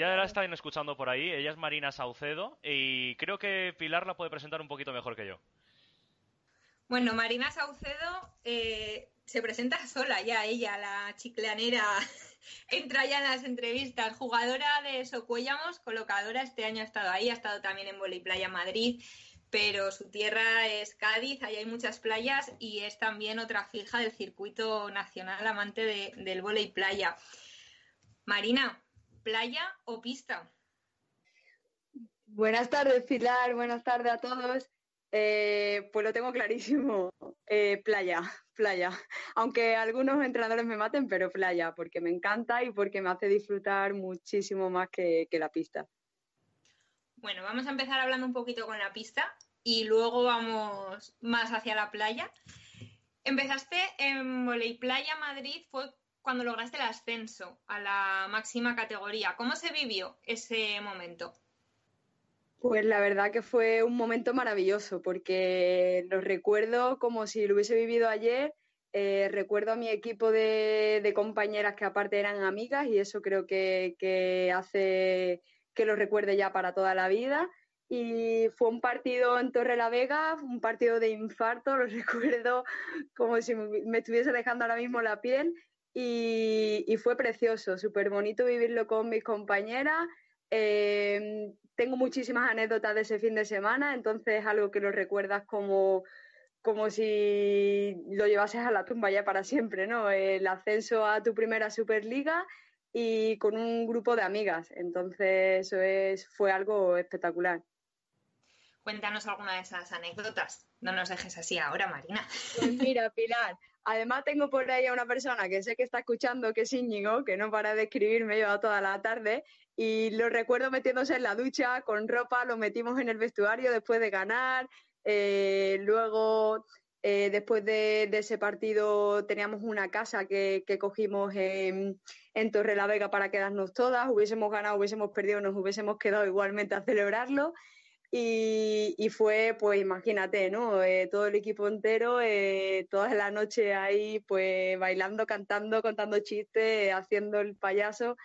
ya la están escuchando por ahí. Ella es Marina Saucedo y creo que Pilar la puede presentar un poquito mejor que yo. Bueno, Marina Saucedo eh, se presenta sola ya, ella, la chiclanera, entra ya en las entrevistas. Jugadora de Socuéllamos, colocadora, este año ha estado ahí, ha estado también en Voli Playa Madrid, pero su tierra es Cádiz, ahí hay muchas playas y es también otra fija del circuito nacional amante del volei playa. Marina, ¿playa o pista? Buenas tardes, Pilar, buenas tardes a todos. Eh, pues lo tengo clarísimo, eh, playa, playa. Aunque algunos entrenadores me maten, pero playa, porque me encanta y porque me hace disfrutar muchísimo más que, la pista. Bueno, vamos a empezar hablando un poquito con la pista y luego vamos más hacia la playa. Empezaste en Voley Playa Madrid, fue cuando lograste el ascenso a la máxima categoría. ¿Cómo se vivió ese momento? Pues la verdad que fue un momento maravilloso porque lo recuerdo como si lo hubiese vivido ayer. Eh, recuerdo a mi equipo de, compañeras que aparte eran amigas y eso creo que, hace que lo recuerde ya para toda la vida. Y fue un partido en Torre la Vega, un partido de infarto, lo recuerdo como si me estuviese dejando ahora mismo la piel y, y fue precioso, súper bonito vivirlo con mis compañeras. Eh, tengo muchísimas anécdotas de ese fin de semana, entonces es algo que lo recuerdas como, como si lo llevases a la tumba ya para siempre, ¿no? El ascenso a tu primera Superliga y con un grupo de amigas. Entonces eso es, fue algo espectacular. Cuéntanos alguna de esas anécdotas. No nos dejes así ahora, Marina. Pues mira, Pilar, además tengo por ahí a una persona que sé que está escuchando, que es Íñigo, que no para de escribirme, lleva toda la tarde, y lo recuerdo metiéndose en la ducha con ropa, lo metimos en el vestuario después de ganar. Eh, luego, eh, después de, ese partido, teníamos una casa que, cogimos en, en Torre la Vega para quedarnos todas. Hubiésemos ganado, hubiésemos perdido, nos hubiésemos quedado igualmente a celebrarlo. Y, fue, pues imagínate, ¿no? Eh, todo el equipo entero, toda la noche ahí, pues bailando, cantando, contando chistes, haciendo el payaso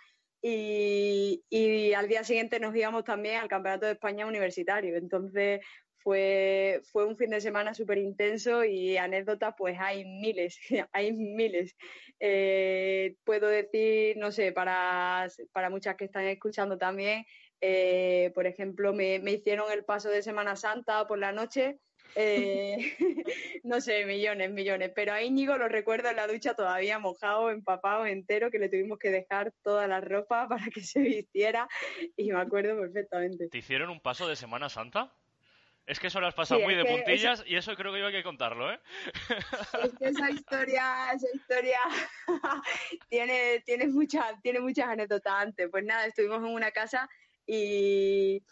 y, al día siguiente nos íbamos también al Campeonato de España Universitario. Entonces fue, fue un fin de semana súper intenso y anécdotas pues hay miles, hay miles. Eh, puedo decir, no sé, para, para muchas que están escuchando también, eh, por ejemplo, me, me hicieron el paso de Semana Santa por la noche eh, no sé, millones, millones. Pero a Íñigo lo recuerdo en la ducha todavía mojado, empapado entero, que le tuvimos que dejar toda la ropa para que se vistiera y me acuerdo perfectamente. ¿Te hicieron un paso de Semana Santa? Es que eso lo has pasado muy de puntillas y eso creo que iba a que contarlo, ¿eh? Es que esa historia, esa historia tiene, tiene, muchas, tiene muchas anécdotas antes. Pues nada, estuvimos en una casa y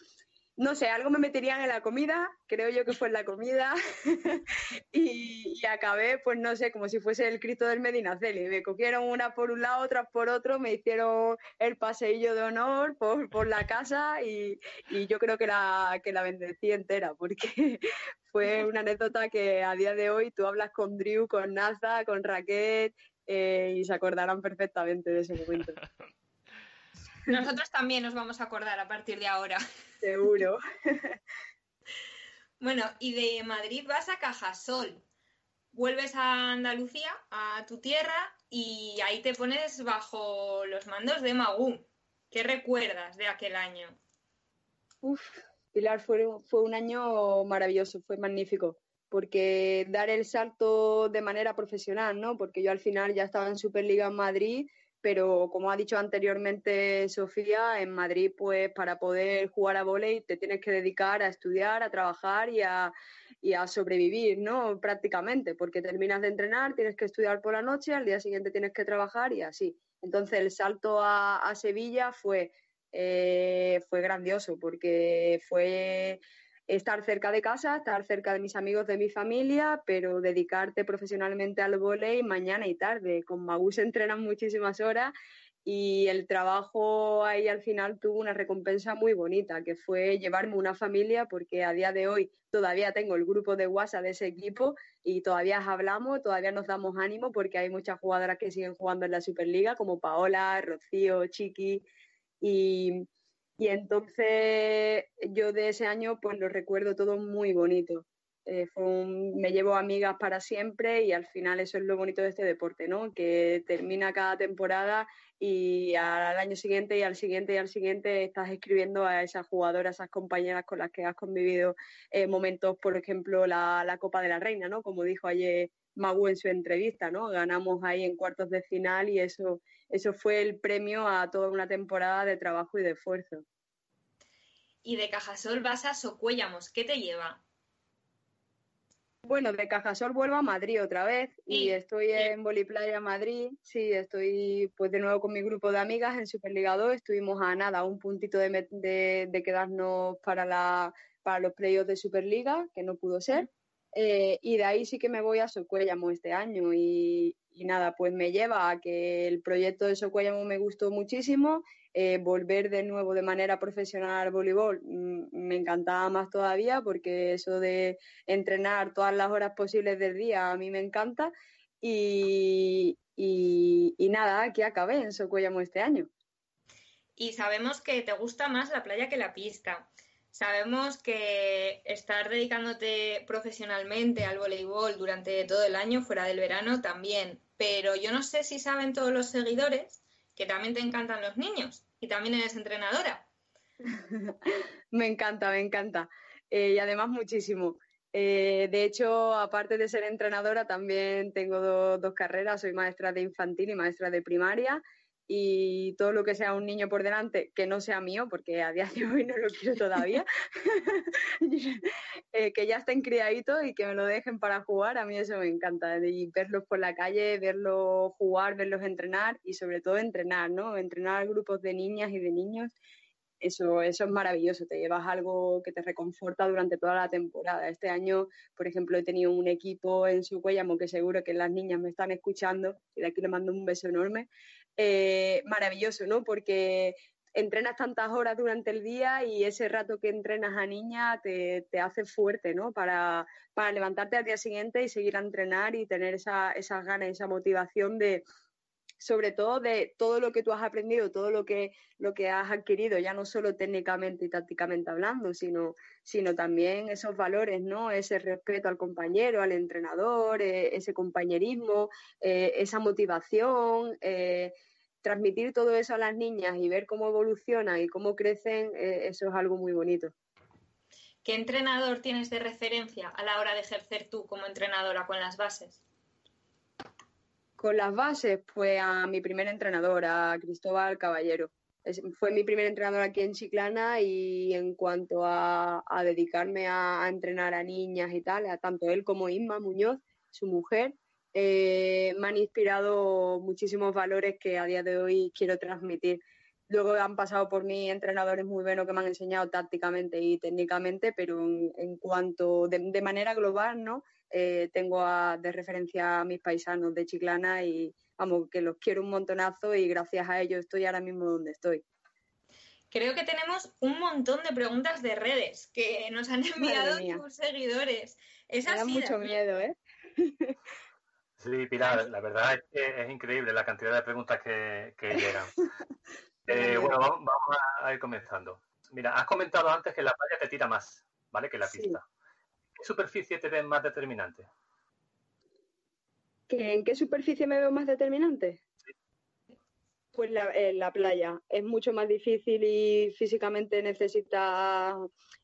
no sé, algo me meterían en la comida, creo yo que fue en la comida, y, acabé, pues no sé, como si fuese el Cristo del Medinaceli. Me cogieron una por un lado, otra por otro, me hicieron el paseillo de honor por, la casa y, yo creo que la, que la bendecí entera, porque fue una anécdota que a día de hoy tú hablas con Drew, con Naza, con Raquel, eh, y se acordarán perfectamente de ese momento. Nosotros también nos vamos a acordar a partir de ahora. Seguro. bueno, y de Madrid vas a Cajasol. Vuelves a Andalucía, a tu tierra, y ahí te pones bajo los mandos de Magú. ¿Qué recuerdas de aquel año? Uf, Pilar, fue, fue un año maravilloso, fue magnífico porque dar el salto de manera profesional, ¿no? Porque yo al final ya estaba en Superliga en Madrid pero como ha dicho anteriormente Sofía, en Madrid, pues para poder jugar a volei te tienes que dedicar a estudiar, a trabajar y a, sobrevivir, ¿no? Prácticamente, porque terminas de entrenar, tienes que estudiar por la noche, al día siguiente tienes que trabajar y así. Entonces el salto a, Sevilla fue, eh, fue grandioso, porque fue estar cerca de casa, estar cerca de mis amigos, de mi familia, pero dedicarte profesionalmente al volei mañana y tarde. Con Magu se entrenan muchísimas horas y el trabajo ahí al final tuvo una recompensa muy bonita, que fue llevarme una familia, porque a día de hoy todavía tengo el grupo de WhatsApp de ese equipo y todavía hablamos, todavía nos damos ánimo, porque hay muchas jugadoras que siguen jugando en la Superliga, como Paola, Rocío, Chiqui, Y, y entonces yo de ese año pues lo recuerdo todo muy bonito. Eh, me llevo amigas para siempre y al final eso es lo bonito de este deporte, ¿no? Que termina cada temporada y al año siguiente y al siguiente y al siguiente estás escribiendo a esas jugadoras, a esas compañeras con las que has convivido eh, momentos, por ejemplo, la, la, Copa de la Reina, ¿no? Como dijo ayer Magu en su entrevista, ¿no? Ganamos ahí en cuartos de final y eso, eso fue el premio a toda una temporada de trabajo y de esfuerzo. Y de Cajasol vas a Socuéllamos, ¿qué te lleva? Bueno, de Cajasol vuelvo a Madrid otra vez y estoy en Boliplaya Madrid. Sí, estoy pues de nuevo con mi grupo de amigas en Superliga 2. Estuvimos a nada, un puntito de, de, quedarnos para, la, para los playoffs de Superliga, que no pudo ser. Eh, y de ahí sí que me voy a Socuéllamo este año y, y, nada, pues me lleva a que el proyecto de Socuéllamo me gustó muchísimo eh, volver de nuevo de manera profesional al voleibol mm, me encantaba más todavía porque eso de entrenar todas las horas posibles del día a mí me encanta y, y, nada, que acabé en Socuellamo este año. Y sabemos que te gusta más la playa que la pista. Sabemos que estar dedicándote profesionalmente al voleibol durante todo el año, fuera del verano, también. Pero yo no sé si saben todos los seguidores que también te encantan los niños y también eres entrenadora. me encanta, me encanta. Eh, y además muchísimo. Eh, de hecho, aparte de ser entrenadora, también tengo dos carreras. Soy maestra de infantil y maestra de primaria y todo lo que sea un niño por delante que no sea mío, porque a día de hoy no lo quiero todavía, eh, que ya estén criaditos y que me lo dejen para jugar, a mí eso me encanta, y verlos por la calle, verlos jugar, verlos entrenar y sobre todo entrenar, ¿no? Entrenar grupos de niñas y de niños, eso, eso es maravilloso, te llevas algo que te reconforta durante toda la temporada. Este año, por ejemplo, he tenido un equipo en su Cuellamo que seguro que las niñas me están escuchando y de aquí le mando un beso enorme, eh, maravilloso, ¿no? Porque entrenas tantas horas durante el día y ese rato que entrenas a niña te, hace fuerte, ¿no? Para, para, levantarte al día siguiente y seguir a entrenar y tener esa, esas ganas, esa motivación de, sobre todo de todo lo que tú has aprendido, todo lo que, lo que has adquirido, ya no solo técnicamente y tácticamente hablando, sino, sino también esos valores, ¿no? Ese respeto al compañero, al entrenador, eh, ese compañerismo, eh, esa motivación, eh, transmitir todo eso a las niñas y ver cómo evolucionan y cómo crecen, eso es algo muy bonito. ¿Qué entrenador tienes de referencia a la hora de ejercer tú como entrenadora con las bases? Con las bases, pues a mi primer entrenador, a Cristóbal Caballero. fue mi primer entrenador aquí en Chiclana y en cuanto a, dedicarme a, entrenar a niñas y tal, tanto él como Inma Muñoz, su mujer, eh, me han inspirado muchísimos valores que a día de hoy quiero transmitir. Luego han pasado por mí entrenadores muy buenos que me han enseñado tácticamente y técnicamente, pero en, cuanto de, de, manera global, ¿no? Eh, tengo de referencia a mis paisanos de Chiclana y vamos, que los quiero un montonazo y gracias a ellos estoy ahora mismo donde estoy. Creo que tenemos un montón de preguntas de redes que nos han enviado tus seguidores. Es Me da mucho miedo, ¿eh? Sí, Pilar, la verdad es que es increíble la cantidad de preguntas que, llegan. Eh, bueno, vamos, a ir comenzando. Mira, has comentado antes que la playa te tira más, ¿vale? Que la pista superficie te ves más determinante? ¿En qué superficie me veo más determinante? Pues la, en la playa. Es mucho más difícil y físicamente necesita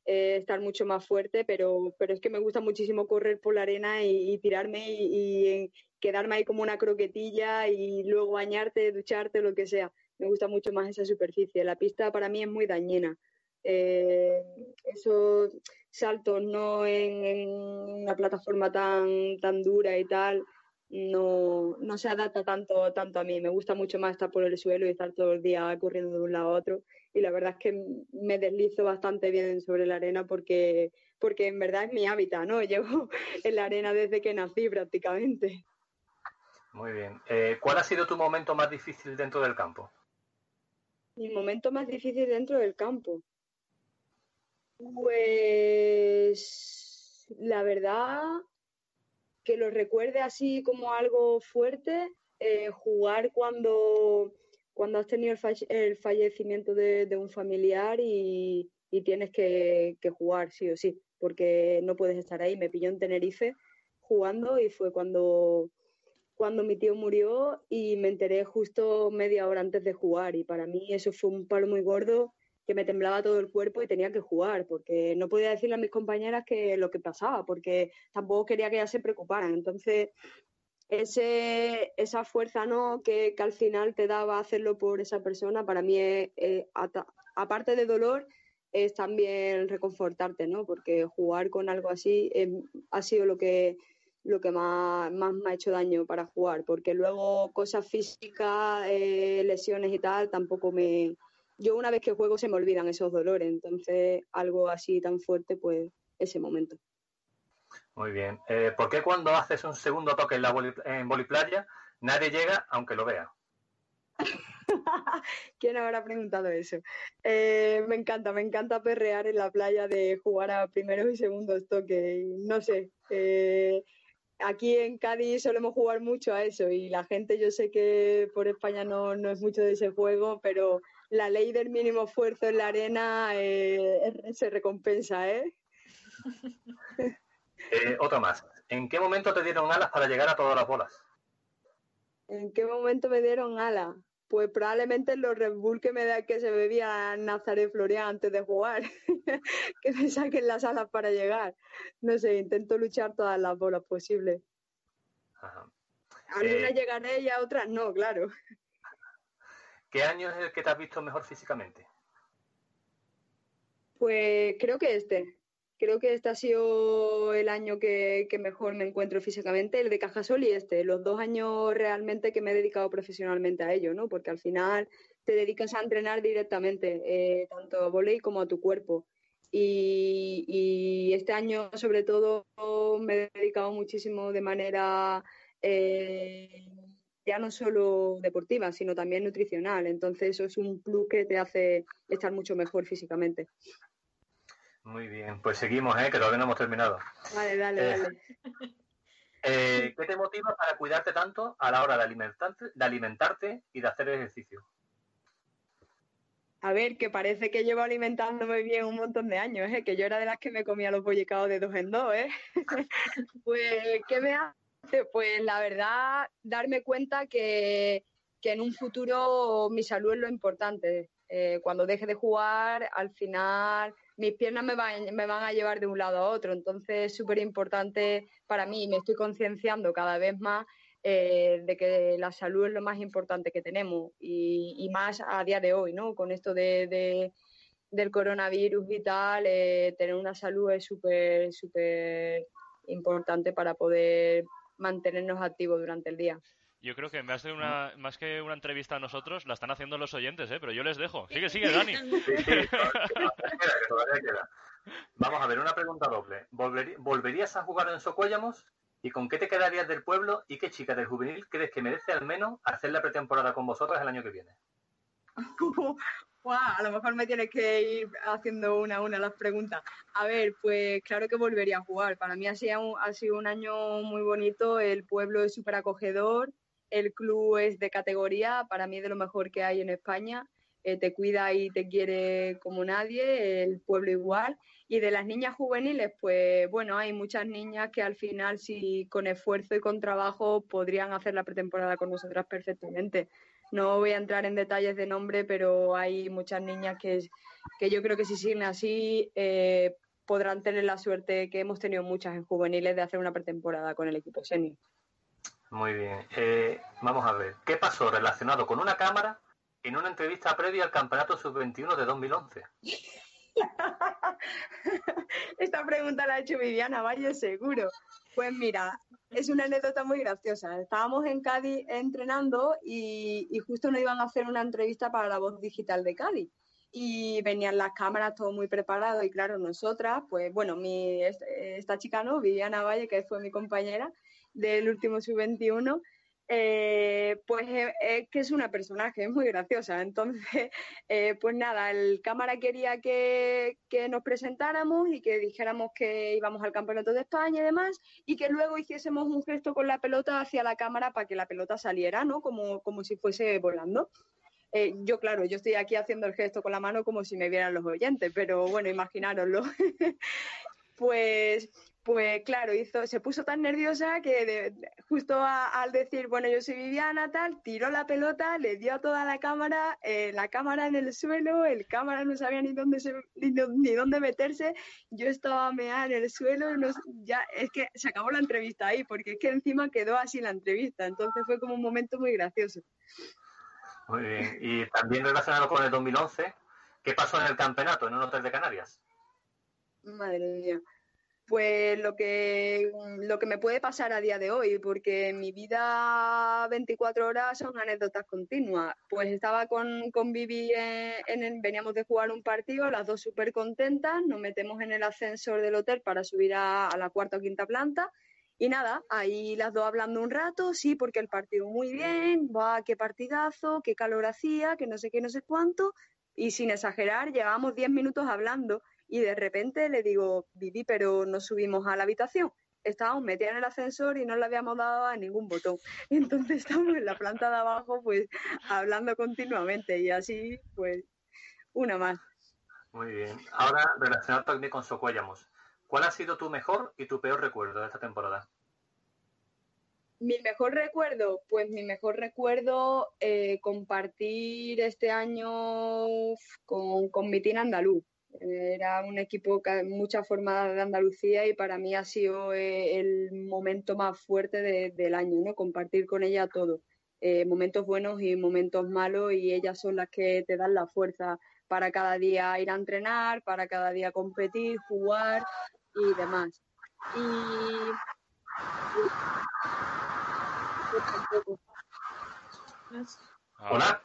eh, estar mucho más fuerte, pero, pero es que me gusta muchísimo correr por la arena y, tirarme y, quedarme ahí como una croquetilla y luego bañarte, ducharte, lo que sea. Me gusta mucho más esa superficie. La pista para mí es muy dañina. Eh, esos saltos no en, una plataforma tan, tan dura y tal, no, no se adapta tanto, tanto a mí. Me gusta mucho más estar por el suelo y estar todo el día corriendo de un lado a otro. Y la verdad es que me deslizo bastante bien sobre la arena porque, porque en verdad es mi hábitat, ¿no? Llevo en la arena desde que nací prácticamente. Muy bien. Eh, ¿Cuál ha sido tu momento más difícil dentro del campo? Mi momento más difícil dentro del campo. Pues la verdad que lo recuerde así como algo fuerte, eh, jugar cuando, cuando has tenido el, fallecimiento de, un familiar y, tienes que, jugar sí o sí, porque no puedes estar ahí. Me pilló en Tenerife jugando y fue cuando, cuando mi tío murió y me enteré justo media hora antes de jugar y para mí eso fue un palo muy gordo que me temblaba todo el cuerpo y tenía que jugar, porque no podía decirle a mis compañeras que lo que pasaba, porque tampoco quería que ellas se preocuparan. Entonces, ese, esa fuerza ¿no? que, al final te daba hacerlo por esa persona, para mí, aparte de dolor, es también reconfortarte, ¿no? Porque jugar con algo así ha sido lo que lo que más, más, me ha hecho daño para jugar, porque luego cosas físicas, eh, lesiones y tal, tampoco me... Yo una vez que juego se me olvidan esos dolores, entonces algo así tan fuerte, pues ese momento. Muy bien. Eh, ¿Por qué cuando haces un segundo toque en la en boliplaya nadie llega aunque lo vea? ¿Quién habrá preguntado eso? Eh, me encanta, me encanta perrear en la playa de jugar a primeros y segundos toques. No sé, eh, aquí en Cádiz solemos jugar mucho a eso y la gente, yo sé que por España no, no es mucho de ese juego, pero la ley del mínimo esfuerzo en la arena se recompensa, ¿eh? Eh, otro más. ¿En qué momento te dieron alas para llegar a todas las bolas? ¿En qué momento me dieron alas? Pues probablemente los Red Bull que me da que se bebía Nazaret Florian antes de jugar, que me saquen las alas para llegar. No sé, intento luchar todas las bolas posibles. Ajá. Algunas eh, llegaré y a otras no, claro. ¿Qué año es el que te has visto mejor físicamente? Pues creo que este, creo que este ha sido el año que, mejor me encuentro físicamente, el de Cajasol y este, los dos años realmente que me he dedicado profesionalmente a ello, ¿no? Porque al final te dedicas a entrenar directamente, eh, tanto a volei como a tu cuerpo. Y, este año, sobre todo, me he dedicado muchísimo de manera eh, ya no solo deportiva, sino también nutricional. Entonces, eso es un plus que te hace estar mucho mejor físicamente. Muy bien, pues seguimos, ¿eh? que todavía no hemos terminado. Vale, dale, eh, dale. Eh, ¿Qué te motiva para cuidarte tanto a la hora de alimentarte, de alimentarte y de hacer ejercicio? A ver, que parece que llevo alimentándome bien un montón de años, ¿eh? que yo era de las que me comía los bollicados de dos en dos. ¿eh? pues, ¿qué me hace? Pues la verdad, darme cuenta que, que en un futuro mi salud es lo importante. Eh, cuando deje de jugar, al final mis piernas me van, me van a llevar de un lado a otro. Entonces es súper importante para mí, me estoy concienciando cada vez más eh, de que la salud es lo más importante que tenemos y, más a día de hoy, ¿no? Con esto de, del coronavirus y tal, eh, tener una salud es súper, súper importante para poder mantenernos activos durante el día. Yo creo que más, una, más que una entrevista a nosotros, la están haciendo los oyentes, ¿eh? pero yo les dejo. Sigue, sigue, Dani. Vamos a ver, una pregunta doble. ¿Volverías a jugar en Socuéllamos? ¿Y con qué te quedarías del pueblo? ¿Y qué chica del juvenil crees que merece al menos hacer la pretemporada con vosotras el año que viene? a lo mejor me tienes que ir haciendo una a una las preguntas. A ver, pues claro que volvería a jugar. Para mí ha sido, ha sido un año muy bonito. El pueblo es súper acogedor el club es de categoría, para mí es de lo mejor que hay en España. Eh, te cuida y te quiere como nadie, el pueblo igual. Y de las niñas juveniles, pues bueno, hay muchas niñas que al final, si con esfuerzo y con trabajo, podrían hacer la pretemporada con nosotras perfectamente. No voy a entrar en detalles de nombre, pero hay muchas niñas que, que yo creo que si siguen así, eh, podrán tener la suerte que hemos tenido muchas en juveniles de hacer una pretemporada con el equipo senior. Muy bien. Eh, vamos a ver. ¿Qué pasó relacionado con una cámara en una entrevista previa al Campeonato Sub-21 de 2011? Esta pregunta la ha hecho Viviana Valle, seguro. Pues mira, es una anécdota muy graciosa. Estábamos en Cádiz entrenando y, justo nos iban a hacer una entrevista para la voz digital de Cádiz. Y venían las cámaras, todo muy preparado. Y claro, nosotras, pues bueno, mi, esta chica, ¿no? Viviana Valle, que fue mi compañera, del último sub-21, eh, pues eh, es que es una personaje, es muy graciosa. Entonces, eh, pues nada, el cámara quería que, nos presentáramos y que dijéramos que íbamos al Campeonato de España y demás, y que luego hiciésemos un gesto con la pelota hacia la cámara para que la pelota saliera, ¿no? Como, como si fuese volando. Yo, claro, yo estoy aquí haciendo el gesto con la mano como si me vieran los oyentes, pero bueno, imaginároslo. pues pues claro, hizo, se puso tan nerviosa que justo al decir, bueno, yo soy Viviana, tal, tiró la pelota, le dio a toda la cámara, eh, la cámara en el suelo, el cámara no sabía ni dónde ni, dónde meterse, yo estaba meada en el suelo, ya es que se acabó la entrevista ahí, porque es que encima quedó así la entrevista, entonces fue como un momento muy gracioso. Muy bien, y también relacionado con el 2011, ¿qué pasó en el campeonato en un hotel de Canarias? Madre mía pues lo que, lo que me puede pasar a día de hoy, porque mi vida 24 horas son anécdotas continuas. Pues estaba con, con Vivi, en, veníamos de jugar un partido, las dos súper contentas, nos metemos en el ascensor del hotel para subir a, la cuarta o quinta planta. Y nada, ahí las dos hablando un rato, sí, porque el partido muy bien, va, qué partidazo, qué calor hacía, que no sé qué, no sé cuánto. Y sin exagerar, llevábamos 10 minutos hablando y de repente le digo, Vivi, pero no subimos a la habitación. Estábamos metidas en el ascensor y no le habíamos dado a ningún botón. Entonces estamos en la planta de abajo, pues, hablando continuamente y así, pues, una más. Muy bien. Ahora, relacionado también con Socuellamos. ¿Cuál ha sido tu mejor y tu peor recuerdo de esta temporada? Mi mejor recuerdo, pues mi mejor recuerdo eh, compartir este año con, con mi tina andaluz. Era un equipo con mucha forma de Andalucía y para mí ha sido eh, el momento más fuerte del año, ¿no? Compartir con ella todo. Eh, momentos buenos y momentos malos y ellas son las que te dan la fuerza para cada día ir a entrenar, para cada día competir, jugar y demás. Y... Hola.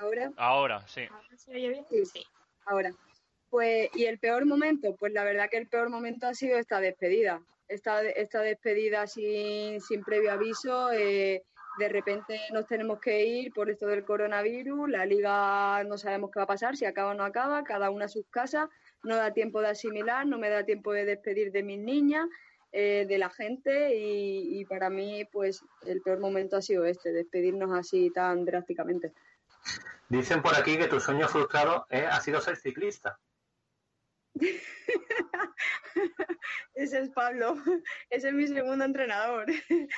¿Ahora? Ahora, sí. ¿Ahora se oye bien? Sí ahora. Pues, y el peor momento, pues la verdad que el peor momento ha sido esta despedida. Esta, esta despedida sin, sin previo aviso, eh, de repente nos tenemos que ir por esto del coronavirus, la liga no sabemos qué va a pasar, si acaba o no acaba, cada una a sus casas, no da tiempo de asimilar, no me da tiempo de despedir de mis niñas, eh, de la gente y, y para mí pues el peor momento ha sido este, despedirnos así tan drásticamente. Dicen por aquí que tu sueño frustrado eh, ha sido ser ciclista. Ese es Pablo, ese es mi segundo entrenador.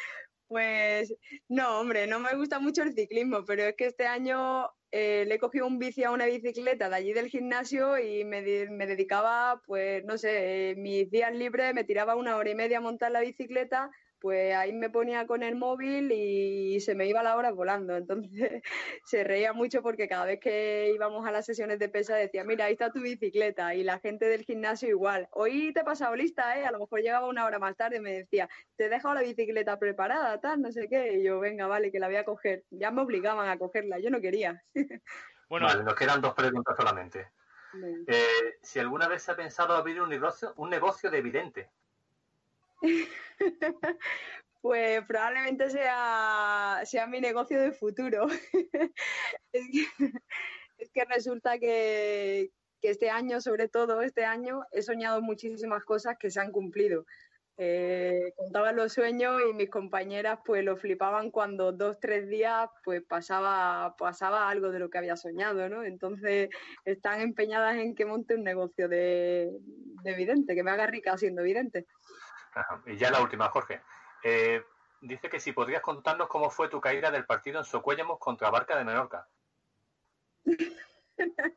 Pues no, hombre, no me gusta mucho el ciclismo, pero es que este año eh, le he cogido un bici a una bicicleta de allí del gimnasio y me, me dedicaba, pues no sé, mis días libres me tiraba una hora y media a montar la bicicleta pues ahí me ponía con el móvil y se me iba la hora volando. Entonces se reía mucho porque cada vez que íbamos a las sesiones de pesa decía, mira, ahí está tu bicicleta. Y la gente del gimnasio igual. Hoy te he pasado lista, ¿eh? A lo mejor llegaba una hora más tarde y me decía, te he dejado la bicicleta preparada, tal, no sé qué. Y yo, venga, vale, que la voy a coger. Ya me obligaban a cogerla, yo no quería. Bueno, nos quedan dos preguntas solamente. Eh, si alguna vez se ha pensado abrir un negocio, un negocio de evidente. Pues probablemente sea, sea mi negocio de futuro. es, que, resulta que, que, este año, sobre todo este año, he soñado muchísimas cosas que se han cumplido. Eh, contaba los sueños y mis compañeras pues lo flipaban cuando dos, tres días pues pasaba, pasaba algo de lo que había soñado, ¿no? Entonces están empeñadas en que monte un negocio de, de vidente, que me haga rica siendo vidente. Y ya la última, Jorge. Eh, dice que si podrías contarnos cómo fue tu caída del partido en Socuéllamos contra Barca de Menorca.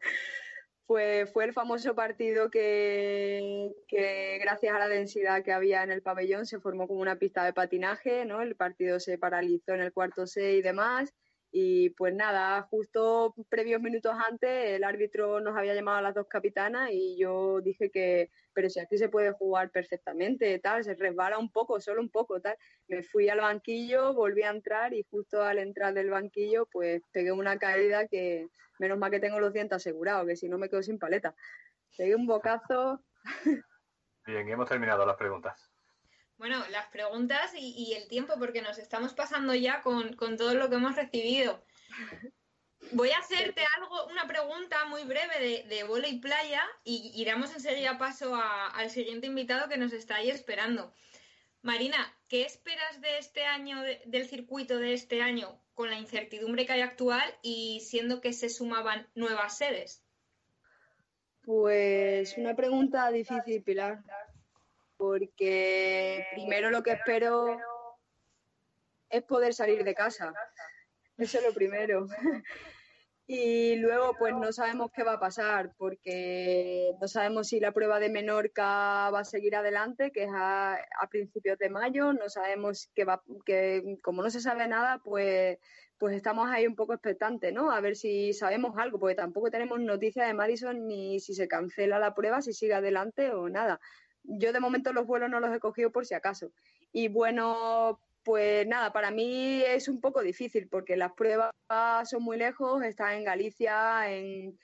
Pues fue el famoso partido que, que, gracias a la densidad que había en el pabellón se formó como una pista de patinaje, ¿no? El partido se paralizó en el cuarto C y demás. Y pues nada, justo previos minutos antes el árbitro nos había llamado a las dos capitanas y yo dije que, pero si aquí se puede jugar perfectamente, tal, se resbala un poco, solo un poco, tal. Me fui al banquillo, volví a entrar y justo al entrar del banquillo pues pegué una caída que menos mal que tengo los dientes asegurados, que si no me quedo sin paleta. Pegué un bocazo. Bien, hemos terminado las preguntas. Bueno, las preguntas y, el tiempo, porque nos estamos pasando ya con, todo lo que hemos recibido. Voy a hacerte algo, una pregunta muy breve de, de y playa y iremos enseguida paso al siguiente invitado que nos está ahí esperando. Marina, ¿qué esperas de este año, del circuito de este año? con la incertidumbre que hay actual y siendo que se sumaban nuevas sedes? Pues una pregunta difícil, Pilar, porque primero lo que espero es poder salir de casa. Eso es lo primero. Y luego, pues no sabemos qué va a pasar, porque no sabemos si la prueba de Menorca va a seguir adelante, que es a, principios de mayo, no sabemos qué va, que como no se sabe nada, pues, pues estamos ahí un poco expectantes, ¿no? A ver si sabemos algo, porque tampoco tenemos noticias de Madison ni si se cancela la prueba, si sigue adelante o nada. Yo de momento los vuelos no los he cogido por si acaso. Y bueno, pues nada, para mí es un poco difícil porque las pruebas son muy lejos, están en Galicia, en,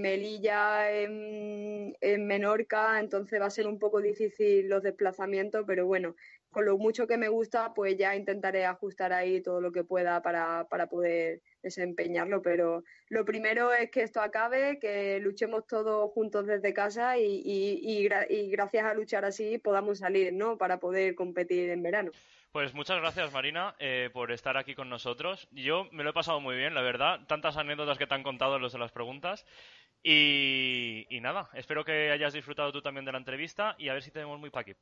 Melilla, en, en, Menorca, entonces va a ser un poco difícil los desplazamientos, pero bueno, con lo mucho que me gusta, pues ya intentaré ajustar ahí todo lo que pueda para, para poder desempeñarlo, pero lo primero es que esto acabe, que luchemos todos juntos desde casa y, y, y gracias a luchar así podamos salir, ¿no? Para poder competir en verano. Pues muchas gracias, Marina, eh, por estar aquí con nosotros. Yo me lo he pasado muy bien, la verdad. Tantas anécdotas que te han contado los de las preguntas. Y, nada, espero que hayas disfrutado tú también de la entrevista y a ver si tenemos muy pa' aquí.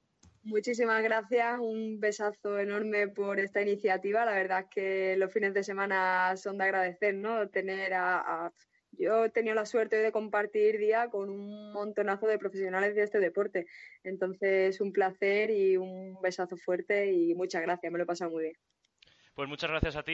Muchísimas gracias, un besazo enorme por esta iniciativa. La verdad es que los fines de semana son de agradecer, ¿no? Tener a yo he tenido la suerte de compartir día con un montonazo de profesionales de este deporte. Entonces, un placer y un besazo fuerte y muchas gracias, me lo he pasado muy bien. Pues muchas gracias a ti